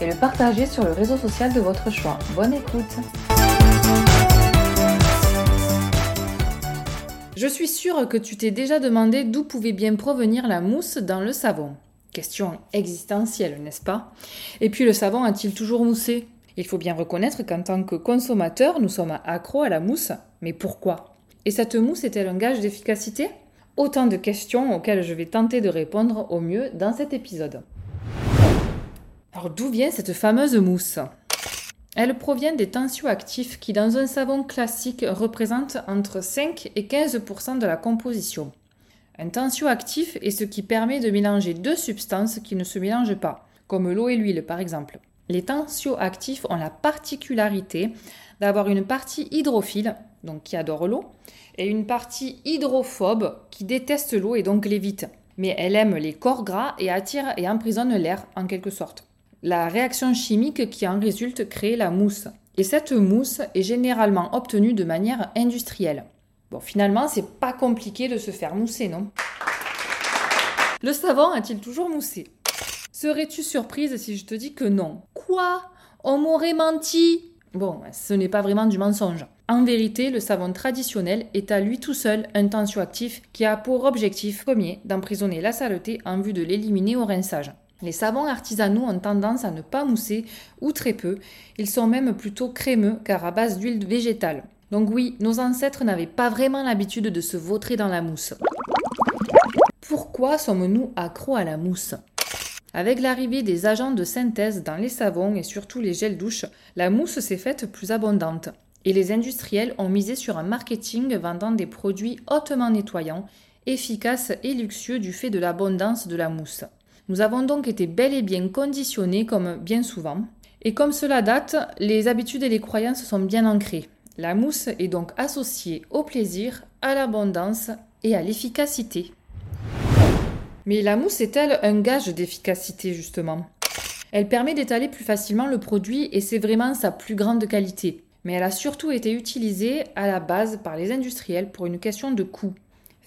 et le partager sur le réseau social de votre choix. Bonne écoute Je suis sûre que tu t'es déjà demandé d'où pouvait bien provenir la mousse dans le savon. Question existentielle, n'est-ce pas? Et puis le savon a-t-il toujours moussé? Il faut bien reconnaître qu'en tant que consommateur, nous sommes accros à la mousse. Mais pourquoi? Et cette mousse est-elle un gage d'efficacité? Autant de questions auxquelles je vais tenter de répondre au mieux dans cet épisode. Alors d'où vient cette fameuse mousse? Elle provient des tensioactifs qui, dans un savon classique, représentent entre 5 et 15 de la composition. Un tensioactif est ce qui permet de mélanger deux substances qui ne se mélangent pas, comme l'eau et l'huile par exemple. Les tensioactifs ont la particularité d'avoir une partie hydrophile, donc qui adore l'eau, et une partie hydrophobe qui déteste l'eau et donc l'évite. Mais elle aime les corps gras et attire et emprisonne l'air en quelque sorte. La réaction chimique qui en résulte crée la mousse. Et cette mousse est généralement obtenue de manière industrielle. Bon, finalement, c'est pas compliqué de se faire mousser, non? Le savon a-t-il toujours moussé? Serais-tu surprise si je te dis que non? Quoi? On m'aurait menti Bon, ce n'est pas vraiment du mensonge. En vérité, le savon traditionnel est à lui tout seul un tensioactif qui a pour objectif premier d'emprisonner la saleté en vue de l'éliminer au rinçage. Les savons artisanaux ont tendance à ne pas mousser ou très peu, ils sont même plutôt crémeux car à base d'huile végétale. Donc oui, nos ancêtres n'avaient pas vraiment l'habitude de se vautrer dans la mousse. Pourquoi sommes-nous accros à la mousse? Avec l'arrivée des agents de synthèse dans les savons et surtout les gels douches, la mousse s'est faite plus abondante. Et les industriels ont misé sur un marketing vendant des produits hautement nettoyants, efficaces et luxueux du fait de l'abondance de la mousse. Nous avons donc été bel et bien conditionnés comme bien souvent. Et comme cela date, les habitudes et les croyances sont bien ancrées. La mousse est donc associée au plaisir, à l'abondance et à l'efficacité. Mais la mousse est-elle un gage d'efficacité justement? Elle permet d'étaler plus facilement le produit et c'est vraiment sa plus grande qualité. Mais elle a surtout été utilisée à la base par les industriels pour une question de coût.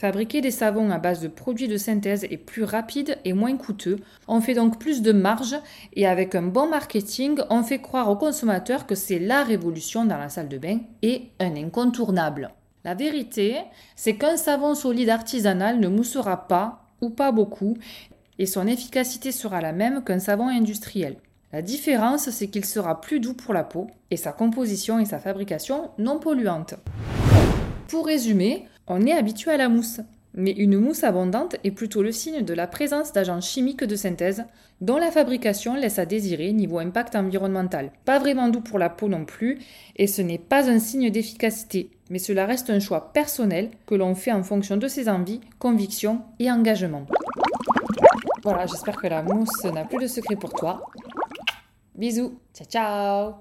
Fabriquer des savons à base de produits de synthèse est plus rapide et moins coûteux. On fait donc plus de marge et avec un bon marketing, on fait croire aux consommateurs que c'est la révolution dans la salle de bain et un incontournable. La vérité, c'est qu'un savon solide artisanal ne moussera pas ou pas beaucoup et son efficacité sera la même qu'un savon industriel. La différence, c'est qu'il sera plus doux pour la peau et sa composition et sa fabrication non polluantes. Pour résumer, on est habitué à la mousse, mais une mousse abondante est plutôt le signe de la présence d'agents chimiques de synthèse dont la fabrication laisse à désirer niveau impact environnemental. Pas vraiment doux pour la peau non plus, et ce n'est pas un signe d'efficacité, mais cela reste un choix personnel que l'on fait en fonction de ses envies, convictions et engagements. Voilà, j'espère que la mousse n'a plus de secret pour toi. Bisous, ciao ciao